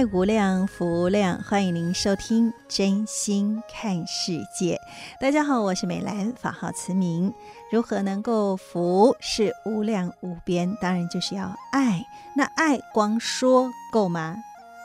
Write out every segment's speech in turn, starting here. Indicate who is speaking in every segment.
Speaker 1: 爱无量，福无量，欢迎您收听《真心看世界》。大家好，我是美兰，法号慈明。如何能够福是无量无边？当然就是要爱。那爱光说够吗？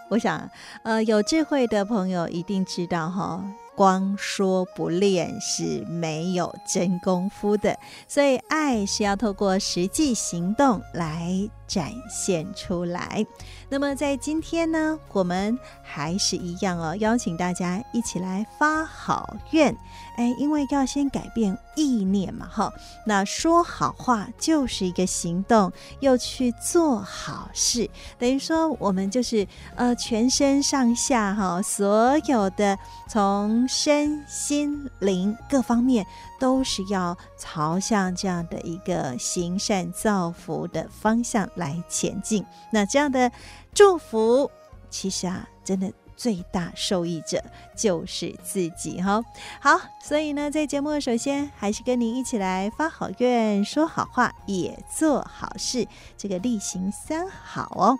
Speaker 1: 我想，呃，有智慧的朋友一定知道哈。光说不练是没有真功夫的，所以爱是要透过实际行动来展现出来。那么在今天呢，我们还是一样哦，邀请大家一起来发好愿。哎，因为要先改变意念嘛，哈。那说好话就是一个行动，又去做好事，等于说我们就是呃全身上下哈，所有的从身心灵各方面都是要朝向这样的一个行善造福的方向来前进。那这样的祝福，其实啊，真的。最大受益者就是自己哈。好，所以呢，在节目首先还是跟您一起来发好愿、说好话、也做好事，这个例行三好哦。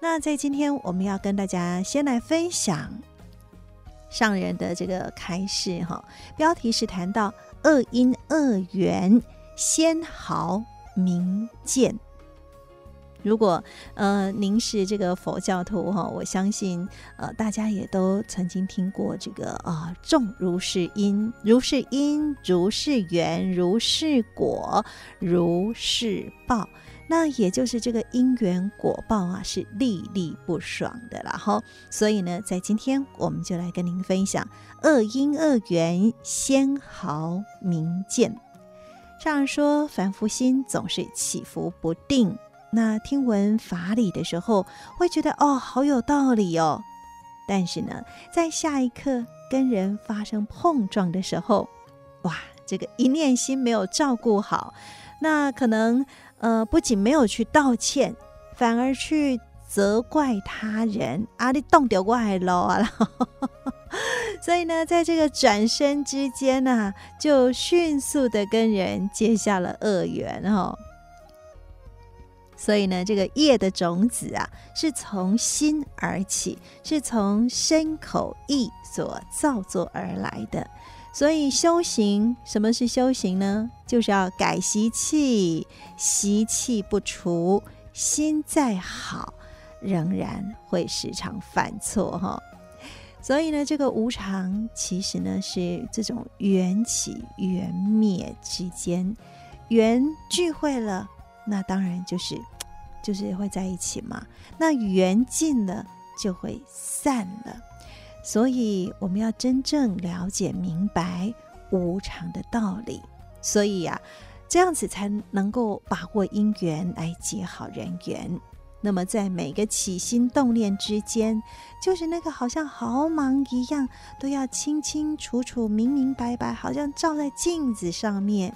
Speaker 1: 那在今天我们要跟大家先来分享上人的这个开示哈，标题是谈到恶因恶缘，先毫明见。如果呃您是这个佛教徒哈，我相信呃大家也都曾经听过这个啊，种如是因，如是因，如是缘，如是果，如是报。那也就是这个因缘果报啊，是历历不爽的了哈。所以呢，在今天我们就来跟您分享恶因恶缘，先毫明见。上人说，凡夫心总是起伏不定。那听闻法理的时候，会觉得哦，好有道理哦。但是呢，在下一刻跟人发生碰撞的时候，哇，这个一念心没有照顾好，那可能呃，不仅没有去道歉，反而去责怪他人啊，你动掉怪喽啊。所以呢，在这个转身之间呢、啊，就迅速的跟人结下了恶缘哦。所以呢，这个业的种子啊，是从心而起，是从身口意所造作而来的。所以修行，什么是修行呢？就是要改习气，习气不除，心再好，仍然会时常犯错哈。所以呢，这个无常其实呢，是这种缘起缘灭之间，缘聚会了。那当然就是，就是会在一起嘛。那缘尽了就会散了，所以我们要真正了解明白无常的道理。所以呀、啊，这样子才能够把握因缘来结好人缘。那么在每个起心动念之间，就是那个好像毫芒一样，都要清清楚楚、明明白白，好像照在镜子上面。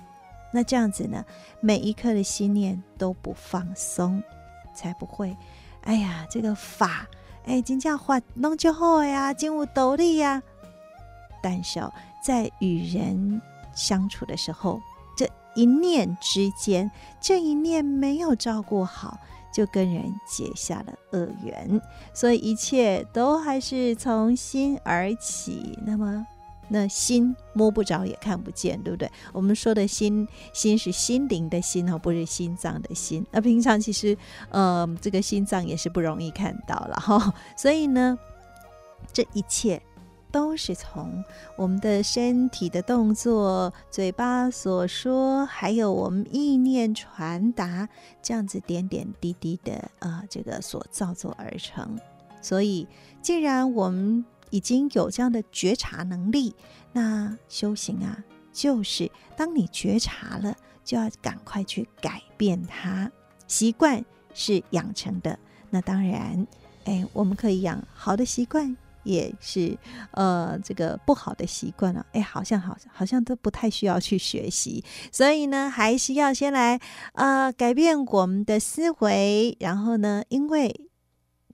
Speaker 1: 那这样子呢，每一刻的心念都不放松，才不会。哎呀，这个法，哎，真正画弄就好呀，真有道理呀。但是哦，在与人相处的时候，这一念之间，这一念没有照顾好，就跟人结下了恶缘。所以一切都还是从心而起。那么。那心摸不着也看不见，对不对？我们说的心，心是心灵的心哦，不是心脏的心。那平常其实，呃，这个心脏也是不容易看到了哈。所以呢，这一切都是从我们的身体的动作、嘴巴所说，还有我们意念传达，这样子点点滴滴的啊、这个所造作而成。所以，既然我们已经有这样的觉察能力，那修行啊，就是当你觉察了，就要赶快去改变它。习惯是养成的，那当然，哎，我们可以养好的习惯。也是，呃，这个不好的习惯了，哎，好像好像好像都不太需要去学习，所以呢，还是要先来呃改变我们的思维，然后呢，因为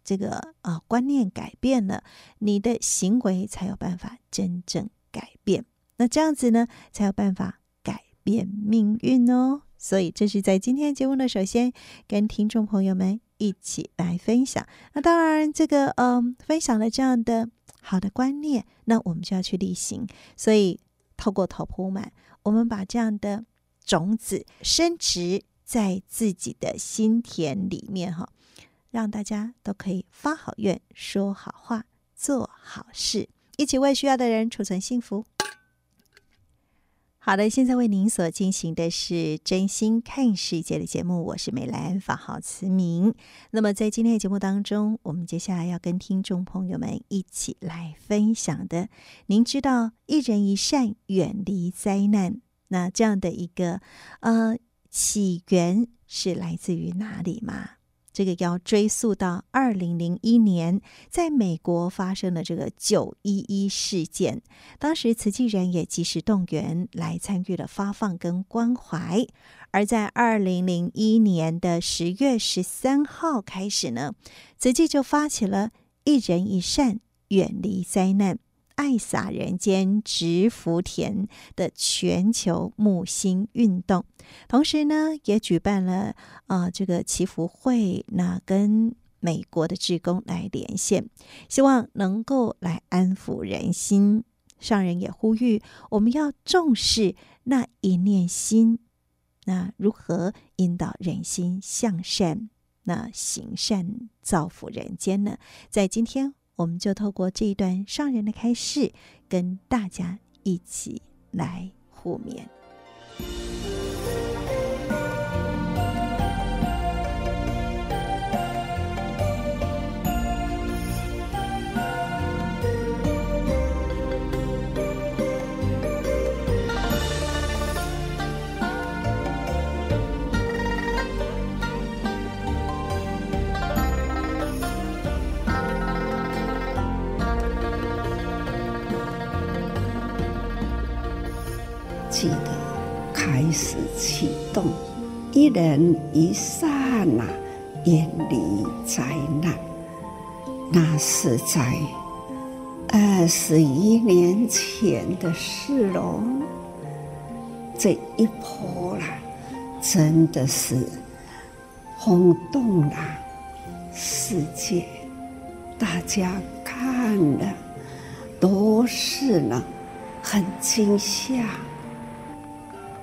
Speaker 1: 这个啊、呃、观念改变了，你的行为才有办法真正改变，那这样子呢，才有办法改变命运哦。所以这是在今天节目呢，首先跟听众朋友们。一起来分享。那当然，这个嗯，分享了这样的好的观念，那我们就要去例行。所以，透过头铺满，我们把这样的种子深植在自己的心田里面，哈，让大家都可以发好愿、说好话、做好事，一起为需要的人储存幸福。好的，现在为您所进行的是真心看世界的节目，我是美兰，法号慈明。那么在今天的节目当中，我们接下来要跟听众朋友们一起来分享的，您知道一人一善远离灾难，那这样的一个呃起源是来自于哪里吗？这个要追溯到二零零一年，在美国发生的这个九一一事件。当时慈济人也及时动员来参与了发放跟关怀。而在二零零一年的十月十三号开始呢，慈济就发起了一人一善，远离灾难。爱洒人间植福田的全球木星运动，同时呢，也举办了啊、呃、这个祈福会，那跟美国的志工来连线，希望能够来安抚人心。上人也呼吁我们要重视那一念心，那如何引导人心向善，那行善造福人间呢？在今天。我们就透过这一段上人的开示，跟大家一起来互勉。
Speaker 2: 记得开始启动一人一刹那、远离灾难。那是在二十一年前的事喽。这一波啦，真的是轰动了世界，大家看了都是呢，很惊吓。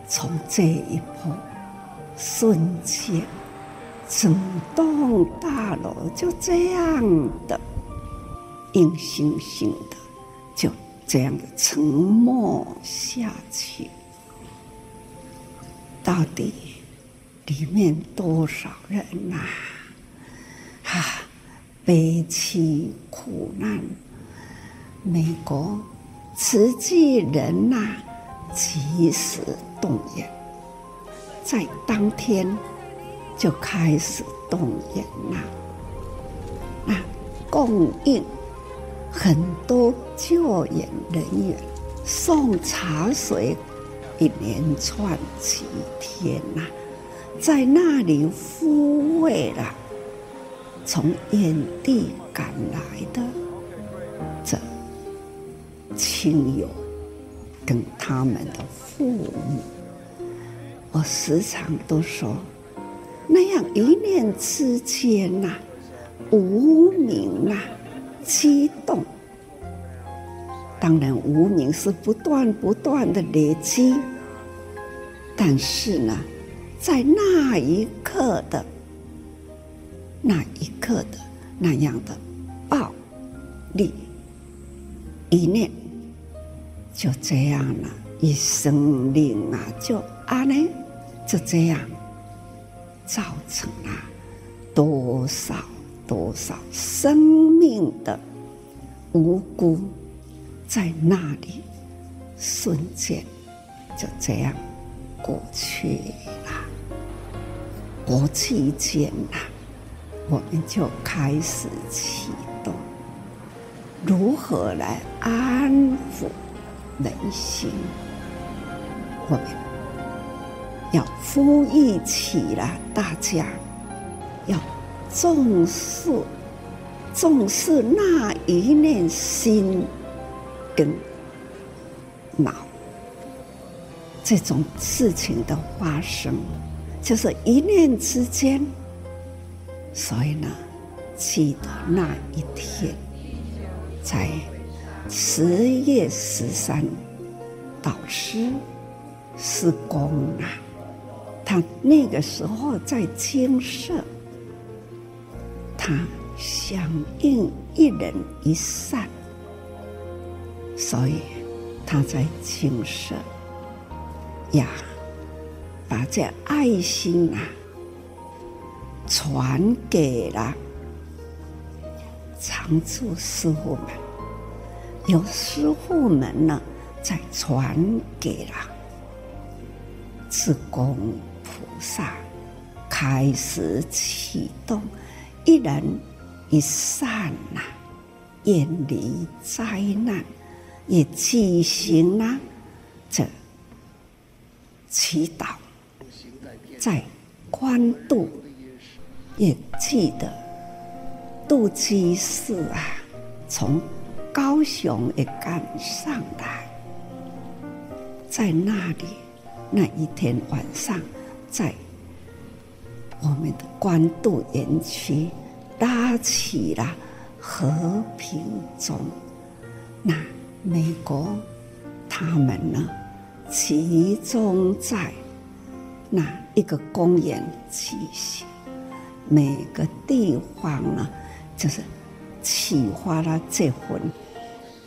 Speaker 2: 从这一波瞬间，整栋大楼就这样的硬生生的就这样的沉没下去。到底里面多少人呐？啊，悲凄苦难！美国慈济人呐，及时。动员，在当天就开始动员了。那供应很多救援人员，送茶水，一连串几天呐，在那里抚慰了从远地赶来的这亲友。跟他们的父母，我时常都说，那样一念之间呐，无名啊，激动。当然，无名是不断不断的累积，但是呢，在那一刻的那一刻的那样的暴力，一念就这样了，一生命啊，就啊呢，就这样造成了多少多少生命的无辜，在那里瞬间就这样过去了。国际间呐，我们就开始启动。如何来安抚人心？我们要呼吁起了大家，要重视重视那一念心跟脑这种事情的发生，就是一念之间。所以呢，记得那一天。在十月十三，导师是公啊，他那个时候在精舍，他响应一人一善，所以他在精舍呀，把这爱心啊传给了。常住师傅们，由师父们呢，再传给了志工菩萨，开始启动一人一善呐，远离灾难，也举行了这祈祷，在关渡也记得。渡居士啊，从高雄也赶上来，在那里那一天晚上，在我们的关渡园区搭起了和平钟。那美国他们呢，集中在那一个公园举行，每个地方呢。就是启发了这份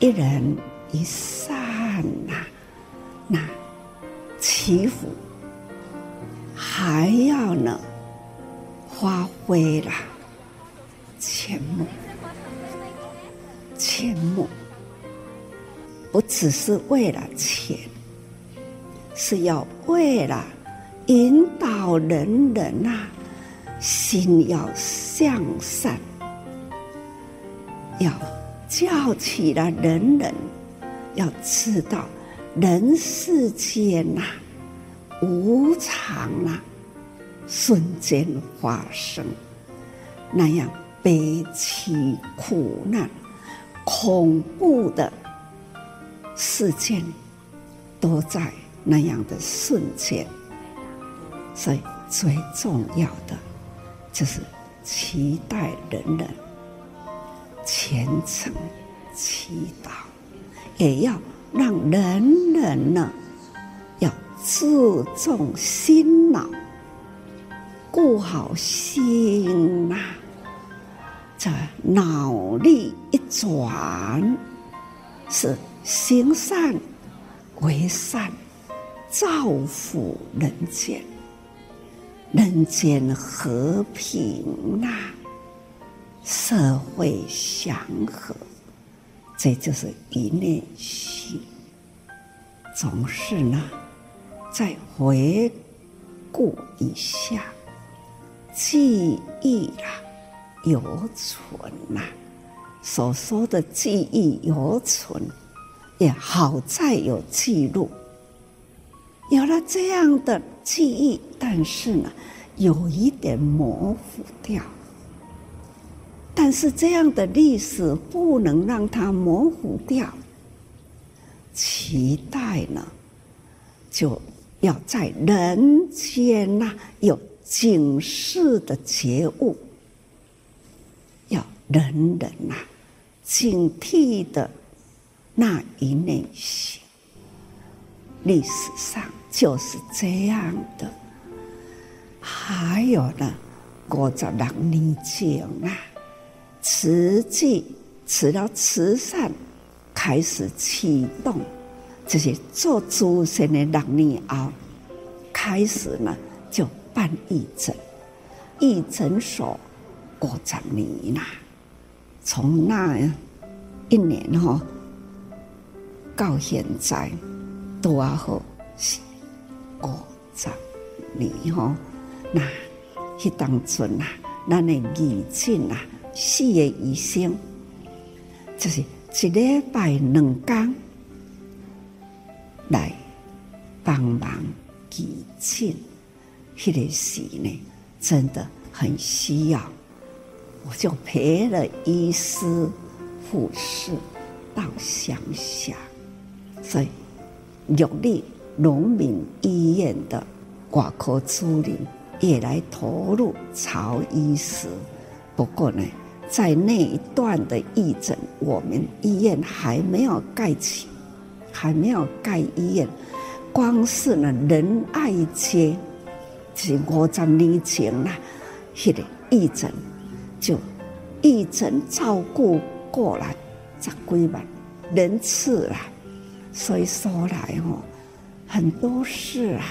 Speaker 2: 一人一善呐、啊，那祈福还要呢发挥了钱目，钱目不只是为了钱，是要为了引导人人啊，心要向善。要叫起了人人，要知道人世间呐、无常啊，瞬间发生那样悲凄苦难、恐怖的事件，都在那样的瞬间。所以最重要的就是期待人人。虔诚祈祷，也要让人人呢，要自重心脑，顾好心呐、啊。这脑力一转，是行善为善，造福人间，人间和平呐、社会祥和，这就是一念心。总是呢，再回顾一下，记忆啊，犹存呐、啊。所说的记忆犹存，也好在有记录。有了这样的记忆，但是呢，有一点模糊掉。但是这样的历史不能让它模糊掉，期待呢，就要在人间呐有警示的觉悟，要人人呐警惕的那一内心。历史上就是这样的，还有呢，过着六年前啊。慈济，慈了慈善，开始启动，这些做祖先的六年后，开始呢就办义诊，义诊所五十年啦，从那一年哈到现在都要好五十年哈，那迄当阵啊，咱的义诊啊，四个医生就是。一礼拜两天来帮忙急诊，那个时呢，真的很需要，我就陪了医师、护士到乡下，所以玉里农民医院的外科主任也来投入曹医师，不过呢。在那一段的义诊，我们医院还没有盖起，还没有盖医院，光是呢仁爱街，是五十年前啦，那个义诊就义诊照顾过来十几万人次啦，所以说来哦，很多事啊，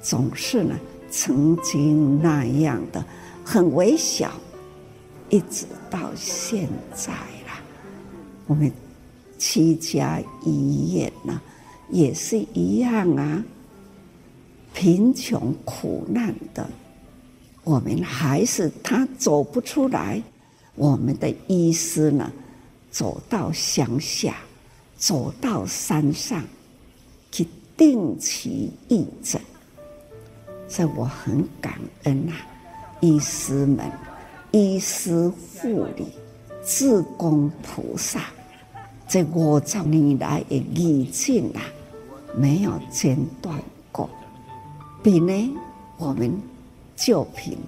Speaker 2: 总是呢曾经那样的很微小。一直到现在啦，我们七家医院呢，也是一样啊。贫穷苦难的，我们还是他走不出来。我们的医师呢，走到乡下，走到山上，去定期义诊，这我很感恩啊，医师们。医师护理、志工菩萨，这五十年来的义诊啊，没有间断过。病呢，我们救贫；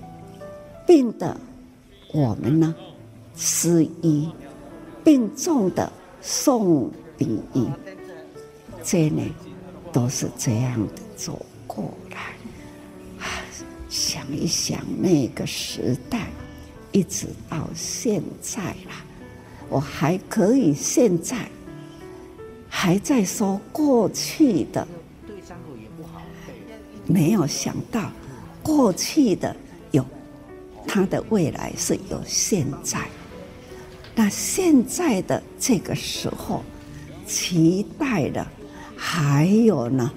Speaker 2: 病的，我们呢施医；病重的送病医。这呢，都是这样的走过来。想一想那个时代。一直到现在啦，我还可以现在还在说过去的，对伤口也不好。没有想到过去的有它的未来是有现在，那现在的这个时候期待的还有呢，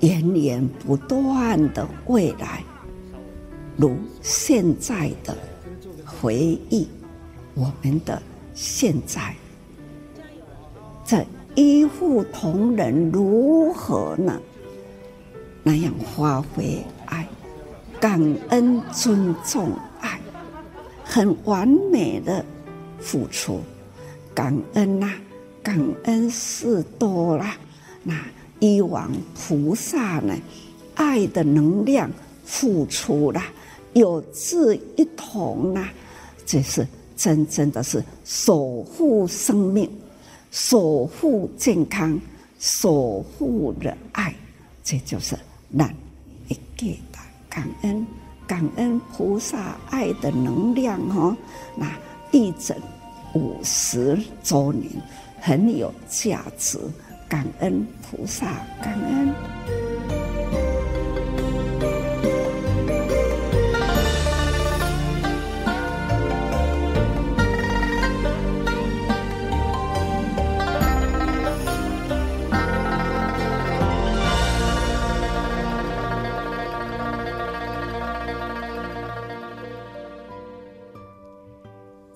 Speaker 2: 源源不断的未来，如现在的。回忆我们的现在，这医护同仁如何呢？那样发挥爱、感恩、尊重爱，很完美的付出，感恩呐、感恩是多啦。那以往菩萨呢，爱的能量付出了，有志一同呐。这是真正的是守护生命、守护健康、守护的爱，这就是难一个的感恩，感恩菩萨爱的能量哦。那一整五十周年很有价值，感恩菩萨，感恩。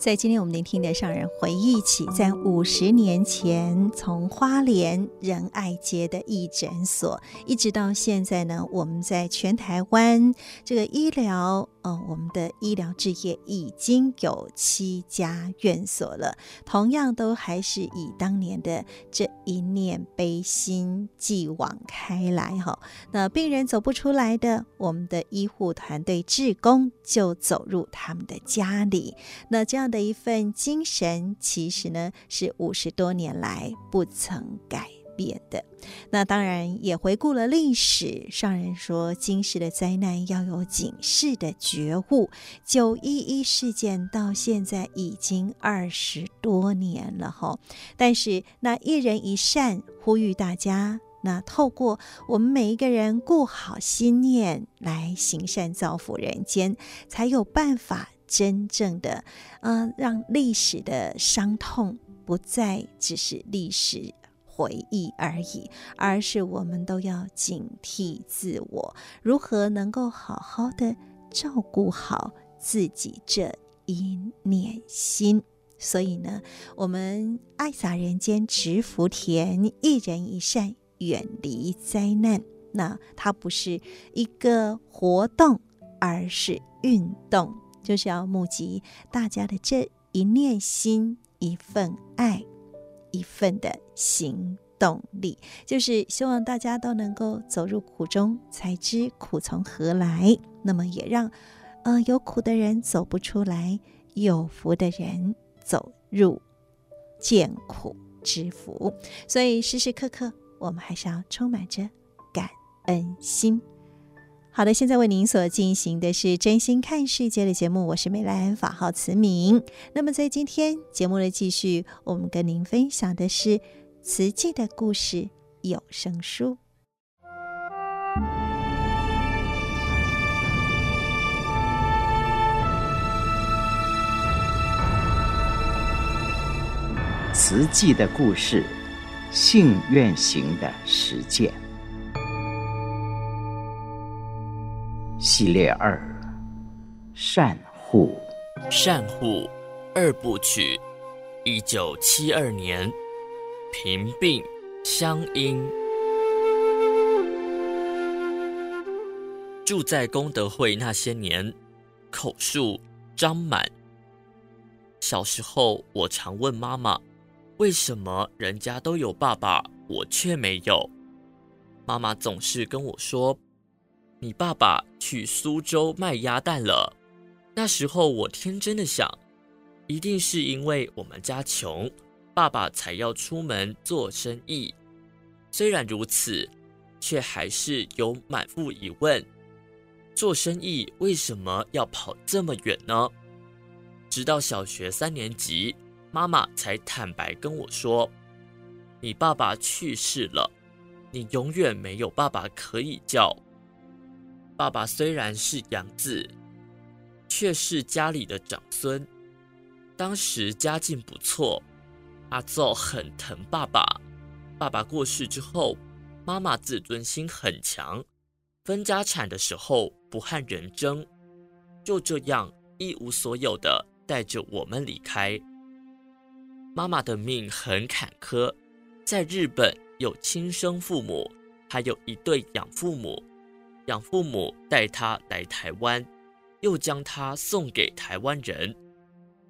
Speaker 1: 在今天我们聆听的上人回忆起，在五十年前从花莲仁爱街的义诊所，一直到现在呢，我们在全台湾这个医疗。哦，我们的医疗置业已经有七家院所了，同样都还是以当年的这一念悲心继往开来哈。那病人走不出来的，我们的医护团队志工就走入他们的家里。那这样的一份精神，其实呢是五十多年来不曾改变的。那当然也回顾了历史，上人说今世的灾难要有警示的觉悟。九一一事件到现在已经二十多年了哈，但是那一人一善，呼吁大家，那透过我们每一个人顾好心念来行善造福人间，才有办法真正的，呃，让历史的伤痛不再只是历史。回忆而已，而是我们都要警惕自我，如何能够好好的照顾好自己这一念心。所以呢，我们爱洒人间直福田，一人一善，远离灾难。那它不是一个活动，而是运动，就是要募集大家的这一念心，一份爱。一份的行动力，就是希望大家都能够走入苦中，才知苦从何来。那么也让，呃，有苦的人走不出来，有福的人走入见苦知福。所以时时刻刻，我们还是要充满着感恩心。好的，现在为您所进行的是真心看世界的节目，我是美兰，法号慈明。那么在今天节目的继续，我们跟您分享的是慈济的故事有声书。
Speaker 3: 慈济的故事，信愿行的实践。系列二：善护。
Speaker 4: 善护二部曲。一九七二年，平病乡音。住在功德会那些年，口述张满。小时候，我常问妈妈：“为什么人家都有爸爸，我却没有？”妈妈总是跟我说。你爸爸去苏州卖鸭蛋了。那时候我天真的想，一定是因为我们家穷，爸爸才要出门做生意。虽然如此，却还是有满腹疑问：做生意为什么要跑这么远呢？直到小学三年级，妈妈才坦白跟我说：“你爸爸去世了，你永远没有爸爸可以叫。”爸爸虽然是养子，却是家里的长孙。当时家境不错，阿祖很疼爸爸。爸爸过世之后，妈妈自尊心很强，分家产的时候不和人争，就这样一无所有的带着我们离开。妈妈的命很坎坷，在日本有亲生父母，还有一对养父母。养父母带他来台湾，又将他送给台湾人。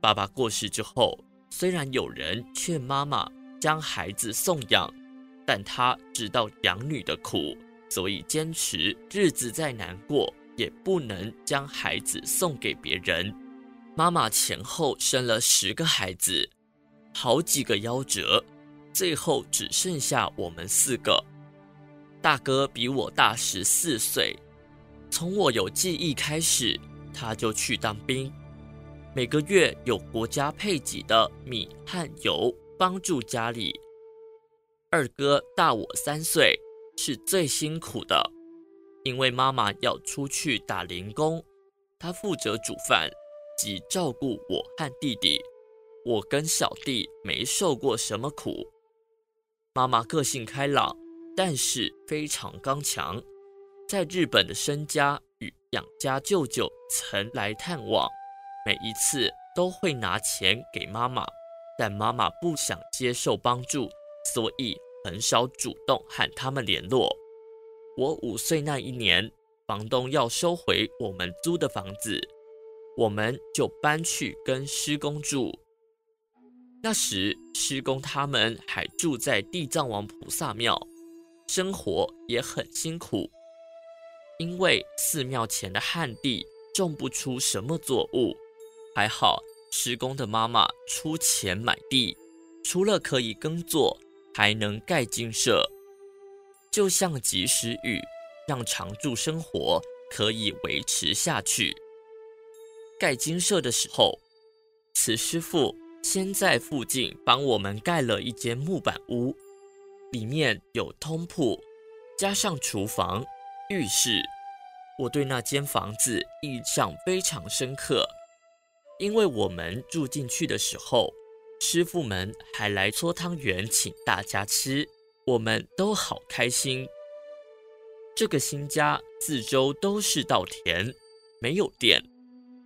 Speaker 4: 爸爸过世之后，虽然有人劝妈妈将孩子送养，但他知道养女的苦，所以坚持日子再难过也不能将孩子送给别人。妈妈前后生了十个孩子，好几个夭折，最后只剩下我们四个。大哥比我大十四岁，从我有记忆开始，他就去当兵，每个月有国家配给的米和油帮助家里。二哥大我三岁，是最辛苦的，因为妈妈要出去打零工，他负责煮饭及照顾我和弟弟。我跟小弟没受过什么苦，妈妈个性开朗。但是非常刚强，在日本的身家与养家舅舅曾来探望，每一次都会拿钱给妈妈，但妈妈不想接受帮助，所以很少主动和他们联络。我五岁那一年，房东要收回我们租的房子，我们就搬去跟师公住。那时师公他们还住在地藏王菩萨庙。生活也很辛苦，因为寺庙前的旱地种不出什么作物。还好施工的妈妈出钱买地，除了可以耕作，还能盖精舍，就像及时雨，让常住生活可以维持下去。盖精舍的时候，此师傅先在附近帮我们盖了一间木板屋，里面有通铺，加上厨房、浴室。我对那间房子印象非常深刻，因为我们住进去的时候，师傅们还来搓汤圆请大家吃，我们都好开心。这个新家四周都是稻田，没有电，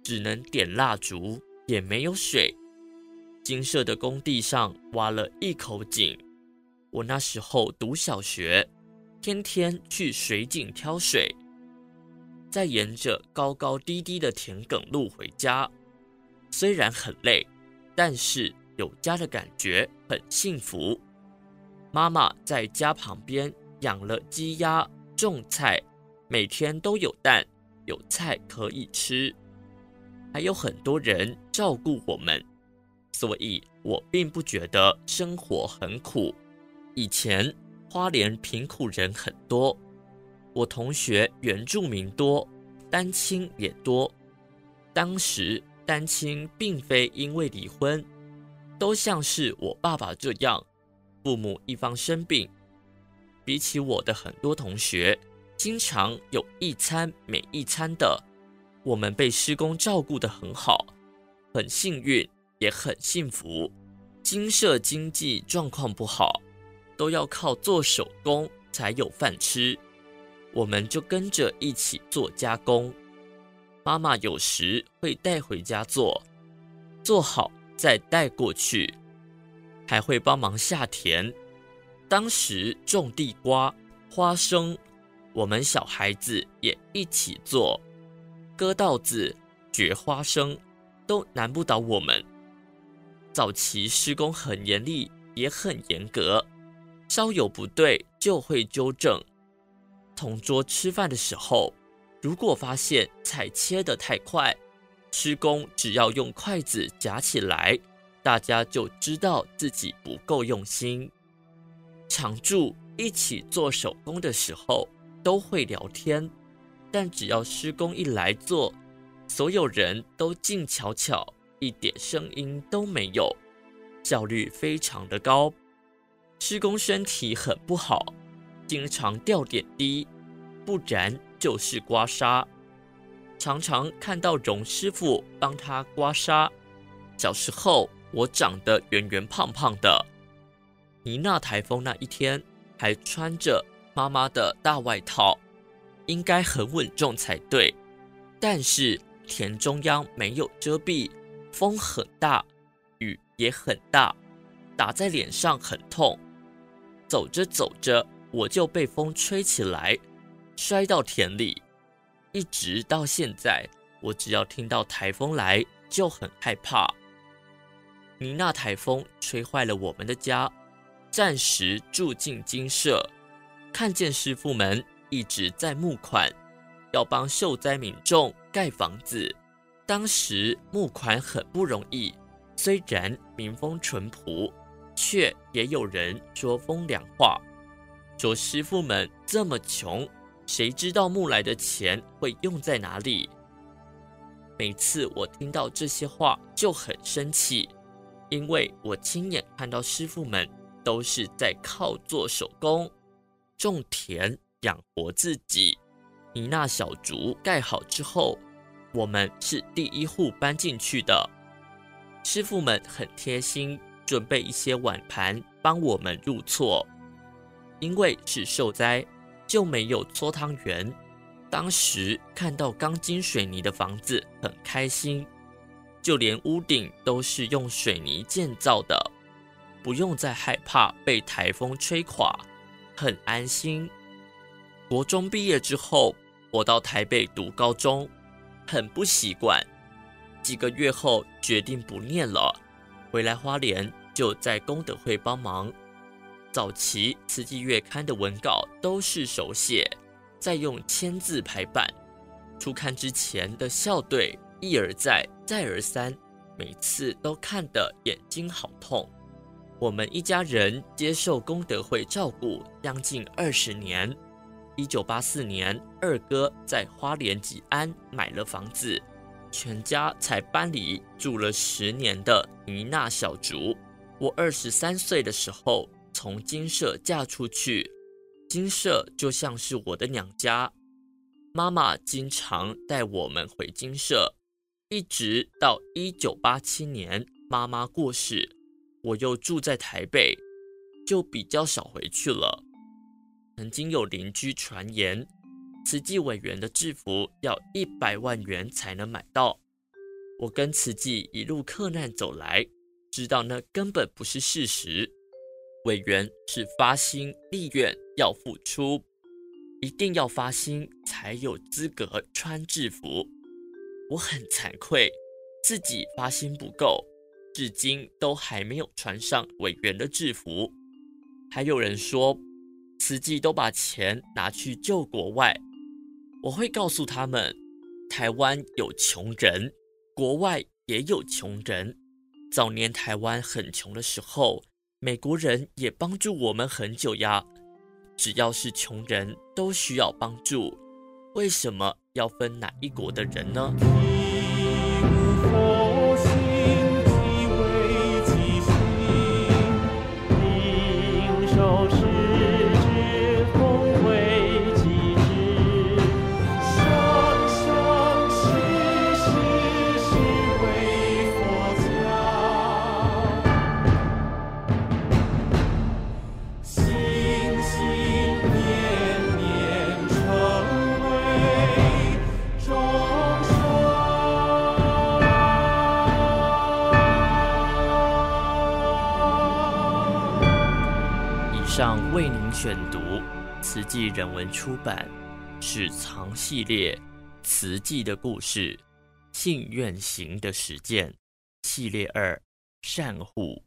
Speaker 4: 只能点蜡烛，也没有水。金色的工地上挖了一口井，我那时候读小学，天天去水井挑水。再沿着高高低低的田埂路回家，虽然很累，但是有家的感觉很幸福。妈妈在家旁边养了鸡鸭，种菜，每天都有蛋，有菜可以吃，还有很多人照顾我们，所以我并不觉得生活很苦。以前花莲贫苦人很多。我同学原住民多，单亲也多。当时单亲并非因为离婚，都像是我爸爸这样，父母一方生病。比起我的很多同学，经常有一餐没一餐的，我们被师公照顾得很好，很幸运，也很幸福。金舍经济状况不好，都要靠做手工才有饭吃。我们就跟着一起做加工，妈妈有时会带回家做，做好再带过去，还会帮忙下田。当时种地瓜、花生，我们小孩子也一起做，割稻子、掘花生，都难不倒我们。早期施工很严厉，也很严格，稍有不对就会纠正。同桌吃饭的时候，如果发现菜切得太快，师公只要用筷子夹起来，大家就知道自己不够用心。常住一起做手工的时候都会聊天，但只要师公一来做，所有人都静悄悄，一点声音都没有，效率非常的高。师公身体很不好。经常掉点滴，不然就是刮痧。常常看到荣师傅帮他刮痧。小时候我长得圆圆胖胖的，尼娜台风那一天还穿着妈妈的大外套，应该很稳重才对。但是田中央没有遮蔽，风很大，雨也很大，打在脸上很痛。走着走着。我就被风吹起来，摔到田里，一直到现在，我只要听到台风来就很害怕。尼娜台风吹坏了我们的家，暂时住进精舍，看见师傅们一直在募款，要帮受灾民众盖房子。当时募款很不容易，虽然民风淳朴，却也有人说风凉话。说师傅们这么穷，谁知道木来的钱会用在哪里？每次我听到这些话就很生气，因为我亲眼看到师傅们都是在靠做手工、种田养活自己。你那小竹盖好之后，我们是第一户搬进去的。师傅们很贴心，准备一些碗盘帮我们入错。因为是受灾，就没有搓汤圆。当时看到钢筋水泥的房子，很开心。就连屋顶都是用水泥建造的，不用再害怕被台风吹垮，很安心。国中毕业之后，我到台北读高中，很不习惯。几个月后决定不念了，回来花莲就在功德会帮忙。早期《慈济月刊》的文稿都是手写，再用签字排版。出刊之前的校对一而再、再而三，每次都看得眼睛好痛。
Speaker 5: 我们一家人接受功德会照顾将近二十年。一九八四年，二哥在花莲吉安买了房子，全家才搬离住了十年的妮娜小竹。我二十三岁的时候从金舍嫁出去，金舍就像是我的娘家。妈妈经常带我们回金舍，一直到一九八七年妈妈过世。我又住在台北，就比较少回去了。曾经有邻居传言，慈济委员的制服要一百万元才能买到。我跟慈济一路克难走来，知道那根本不是事实。委员是发心立愿要付出，一定要发心才有资格穿制服。我很惭愧，自己发心不够。至今都还没有穿上委员的制服，还有人说慈济都把钱拿去救国外。我会告诉他们，台湾有穷人，国外也有穷人。早年台湾很穷的时候，美国人也帮助我们很久呀。只要是穷人都需要帮助，为什么要分哪一国的人呢？选读慈济人文出版《史藏系列》慈济的故事，信愿行的实践系列二善
Speaker 1: 护。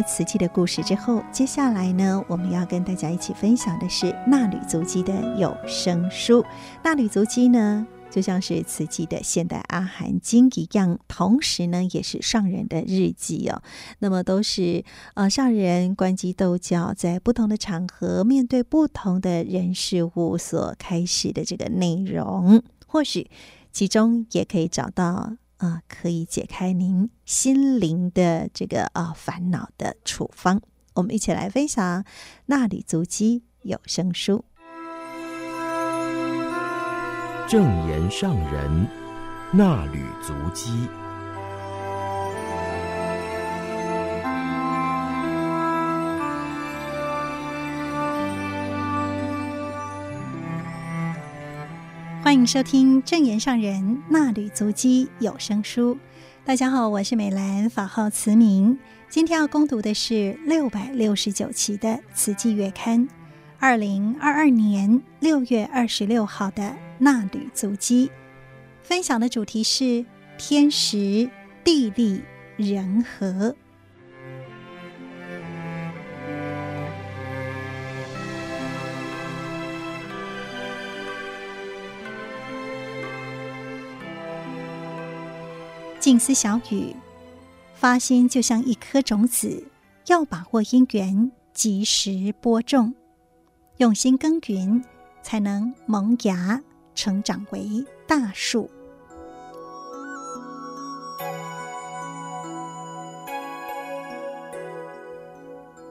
Speaker 1: 了慈济的故事之后，接下来呢，我们要跟大家一起分享的是《纳履足迹》的有声书。《纳履足迹》呢，就像是慈济的现代阿含经一样，同时呢，也是上人的日记哦。那么都是呃上人关机斗教，在不同的场合，面对不同的人事物所开始的这个内容，或许其中也可以找到。啊，可以解开您心灵的这个啊烦恼的处方。我们一起来分享《纳履足迹》有声书。
Speaker 6: 正言上人纳履足迹。
Speaker 1: 欢迎收听正言上人纳履足迹有声书。大家好，我是美兰，法号慈明。今天要攻读的是六百六十九期的《慈济月刊》，二零二二年六月二十六号的纳履足迹。分享的主题是天时、地利、人和。静思小语，发心就像一颗种子，要把握因缘，及时播种，用心耕耘，才能萌芽，成长为大树。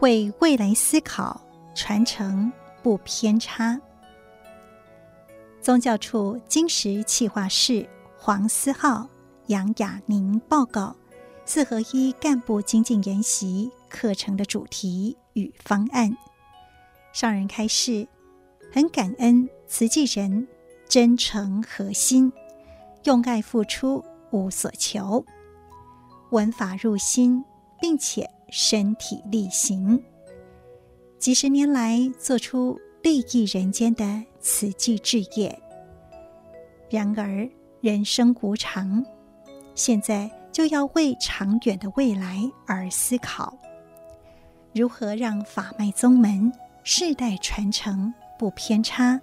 Speaker 1: 为未来思考，传承不偏差。宗教处金石企划室黄思浩。杨雅宁报告四合一干部精进研习课程的主题与方案。上人开示，很感恩慈济人真诚核心，用爱付出，无所求，闻法入心，并且身体力行，几十年来做出利益人间的慈济志业。然而人生无常。现在就要为长远的未来而思考，如何让法脉宗门世代传承不偏差，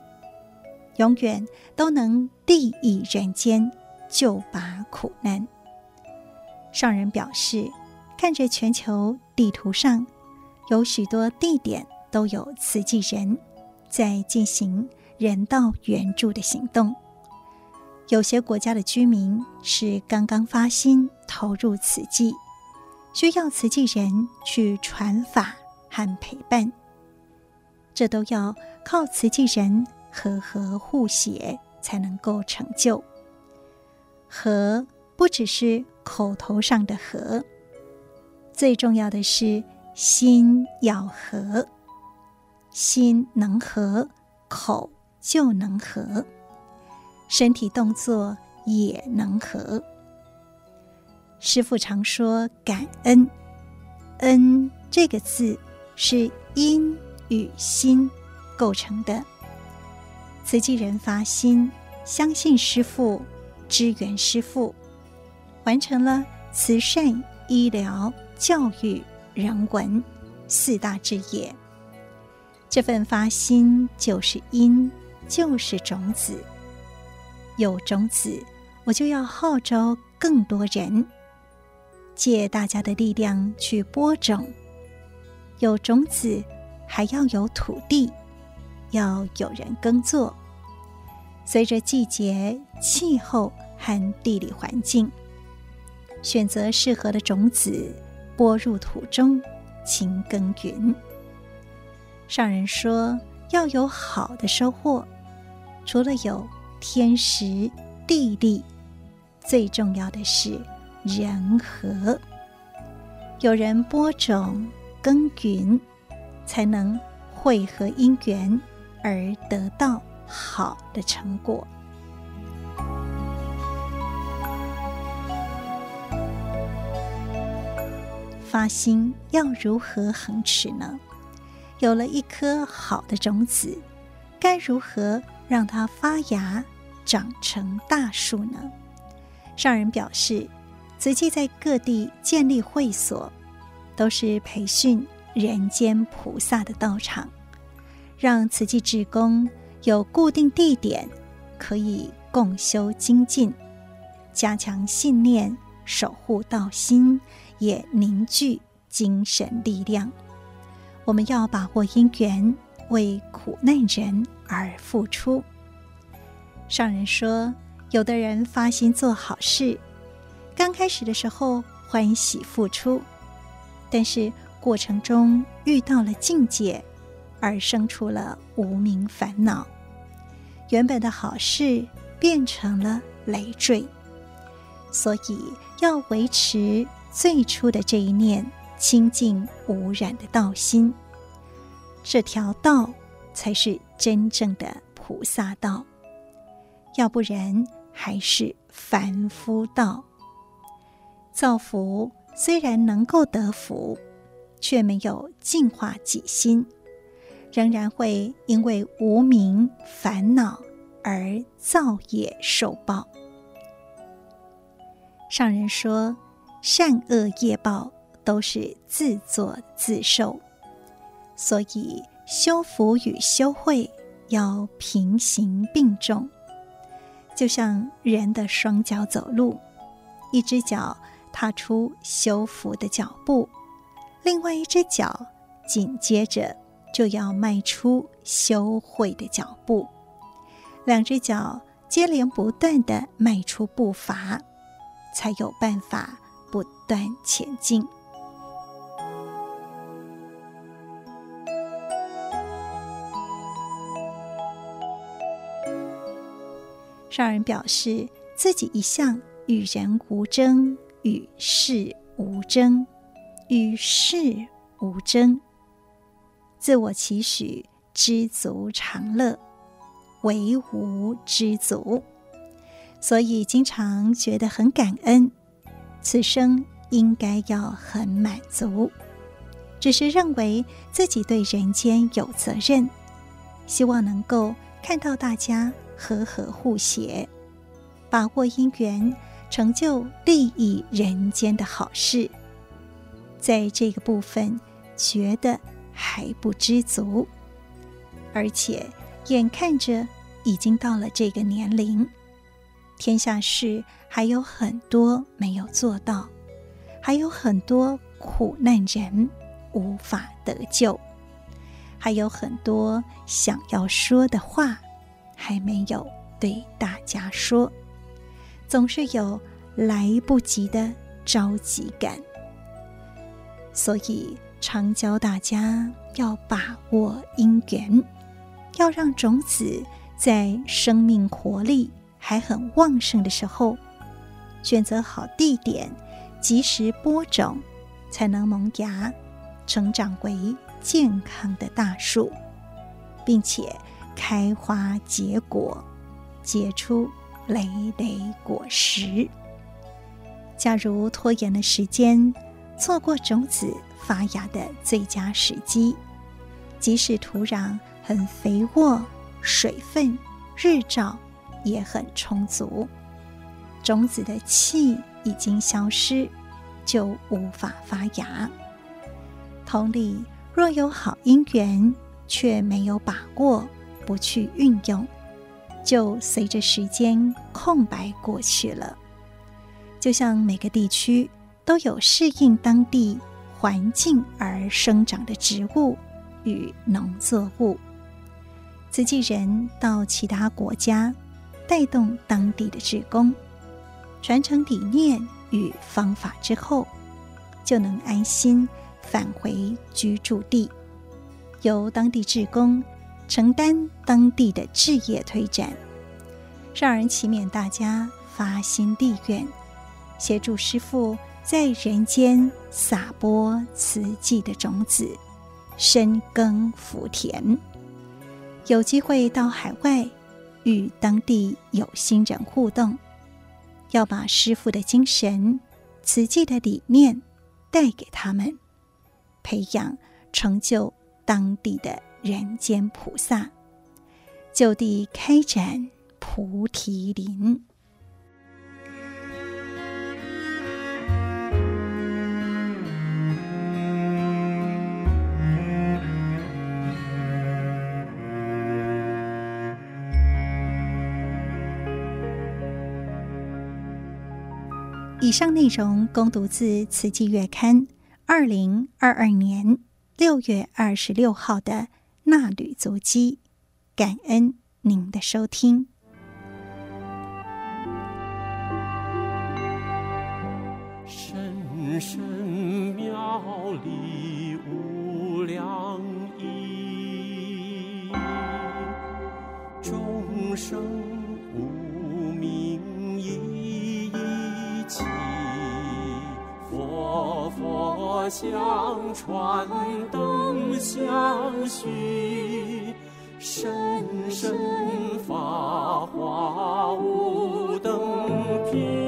Speaker 1: 永远都能利益人间，救拔苦难。上人表示，看着全球地图上有许多地点都有慈济人在进行人道援助的行动。有些国家的居民是刚刚发心投入慈济，需要慈济人去传法和陪伴，这都要靠慈济人和和互协才能够成就。和不只是口头上的和，最重要的是心要和，心能和，口就能和。身体动作也能和。师父常说感恩，恩这个字是因与心构成的。慈济人发心，相信师父，支援师父，完成了慈善、医疗、教育、人文四大志业。这份发心就是因，就是种子。有种子，我就要号召更多人，借大家的力量去播种。有种子，还要有土地，要有人耕作。随着季节、气候和地理环境，选择适合的种子，播入土中，勤耕耘。上人说，要有好的收获，除了有。天时地利，最重要的是人和。有人播种耕耘，才能汇合因缘而得到好的成果。发心要如何恒持呢？有了一颗好的种子，该如何让它发芽？长成大树呢？上人表示，慈济在各地建立会所，都是培训人间菩萨的道场，让慈济志工有固定地点可以共修精进，加强信念，守护道心，也凝聚精神力量。我们要把握因缘，为苦难人而付出。上人说，有的人发心做好事，刚开始的时候欢喜付出，但是过程中遇到了境界，而生出了无明烦恼，原本的好事变成了累赘。所以要维持最初的这一念清净无染的道心，这条道才是真正的菩萨道。要不然还是凡夫道。造福虽然能够得福，却没有净化己心，仍然会因为无明烦恼而造业受报。上人说，善恶业报都是自作自受，所以修福与修慧要平行并重。就像人的双脚走路，一只脚踏出修福的脚步，另外一只脚紧接着就要迈出修慧的脚步，两只脚接连不断地迈出步伐，才有办法不断前进。上人表示，自己一向与人无争，与事无争，与事无争，自我期许知足常乐，唯无知足，所以经常觉得很感恩，此生应该要很满足，只是认为自己对人间有责任，希望能够看到大家。和和互协，把握因缘，成就利益人间的好事。在这个部分，觉得还不知足，而且眼看着已经到了这个年龄，天下事还有很多没有做到，还有很多苦难人无法得救，还有很多想要说的话。还没有对大家说，总是有来不及的着急感，所以常教大家要把握因缘，要让种子在生命活力还很旺盛的时候，选择好地点，及时播种，才能萌芽，成长为健康的大树，并且。开花结果，结出累累果实。假如拖延了时间，错过种子发芽的最佳时机，即使土壤很肥沃，水分、日照也很充足，种子的气已经消失，就无法发芽。同理，若有好因缘，却没有把握。不去运用，就随着时间空白过去了。就像每个地区都有适应当地环境而生长的植物与农作物，慈济人到其他国家，带动当地的志工，传承理念与方法之后，就能安心返回居住地，由当地志工。承担当地的志业推展，让人祈勉大家发心地愿，协助师父在人间撒播慈济的种子，深耕福田。有机会到海外与当地有心人互动，要把师父的精神、慈济的理念带给他们，培养成就当地的。人间菩萨，就地开展菩提林。以上内容供读自《慈济月刊》二零二二年六月二十六号的。纳履足迹，感恩您的收听。
Speaker 5: 深深妙理无量意，众生佛相传灯相续，深深法华无等品。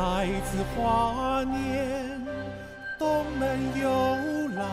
Speaker 5: 太子华年东门游览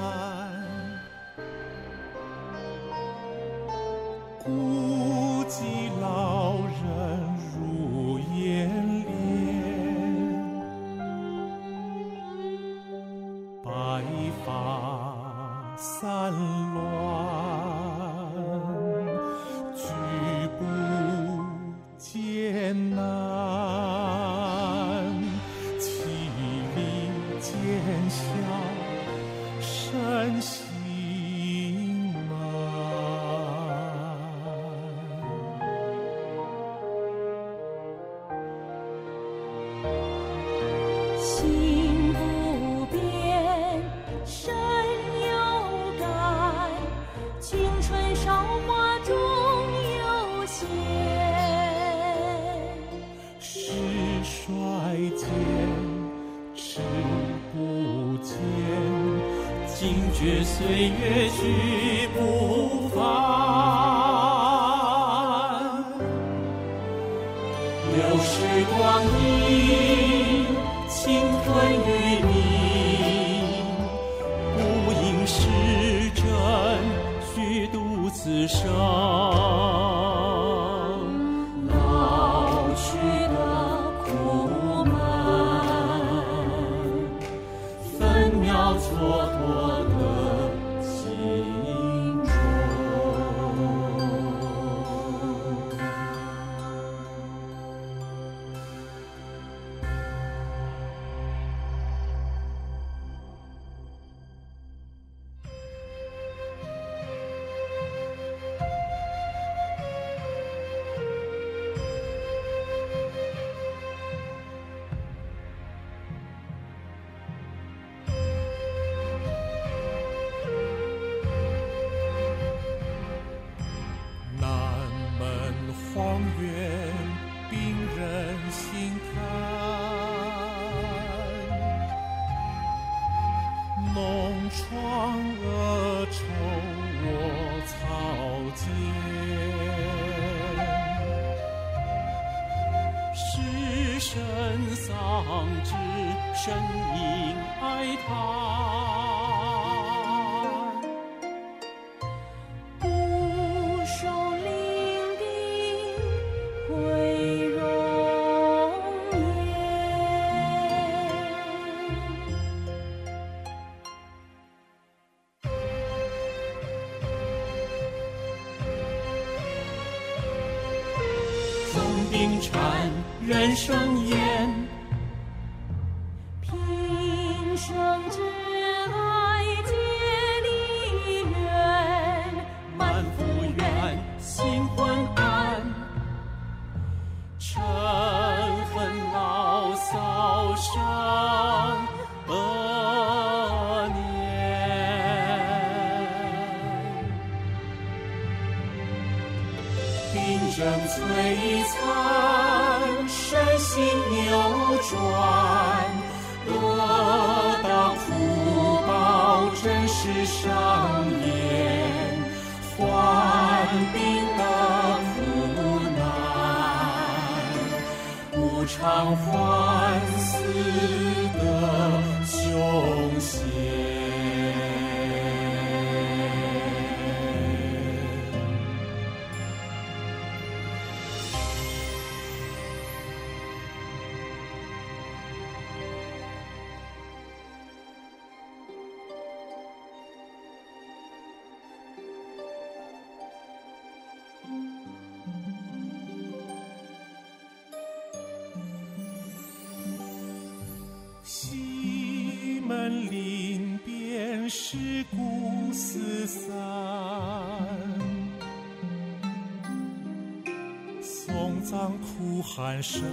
Speaker 5: 呼喊声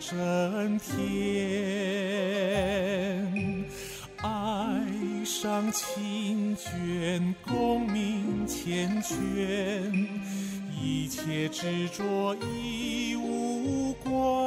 Speaker 5: 震天，哀伤情卷，功名缱绻，一切执着已
Speaker 7: 无关。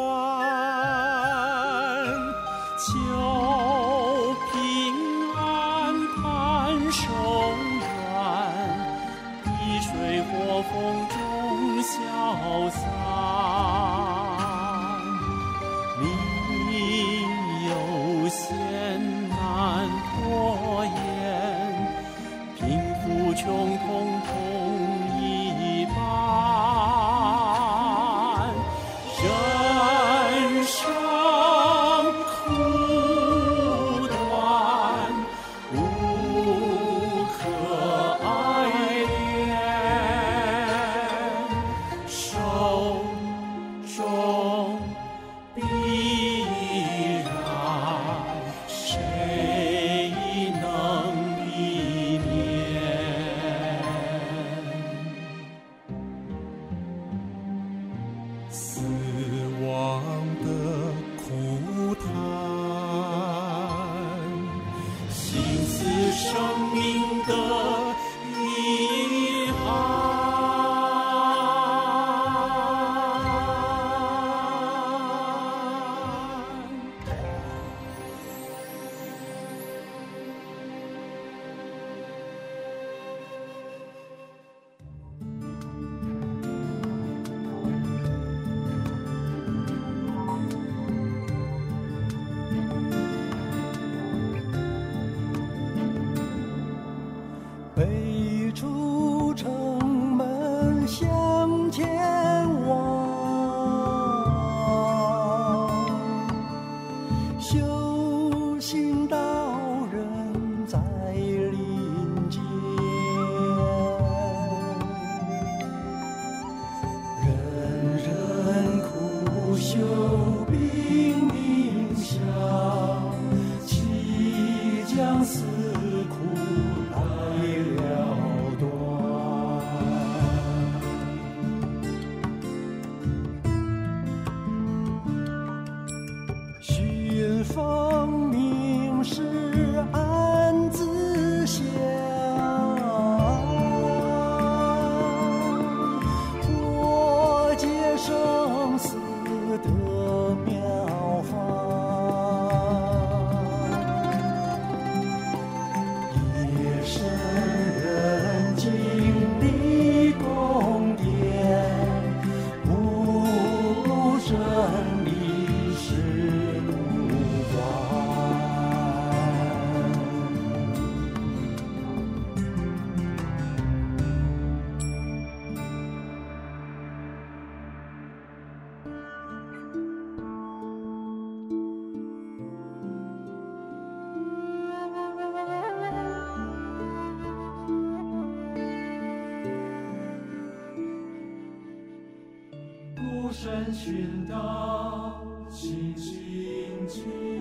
Speaker 7: 深寻道，静静静。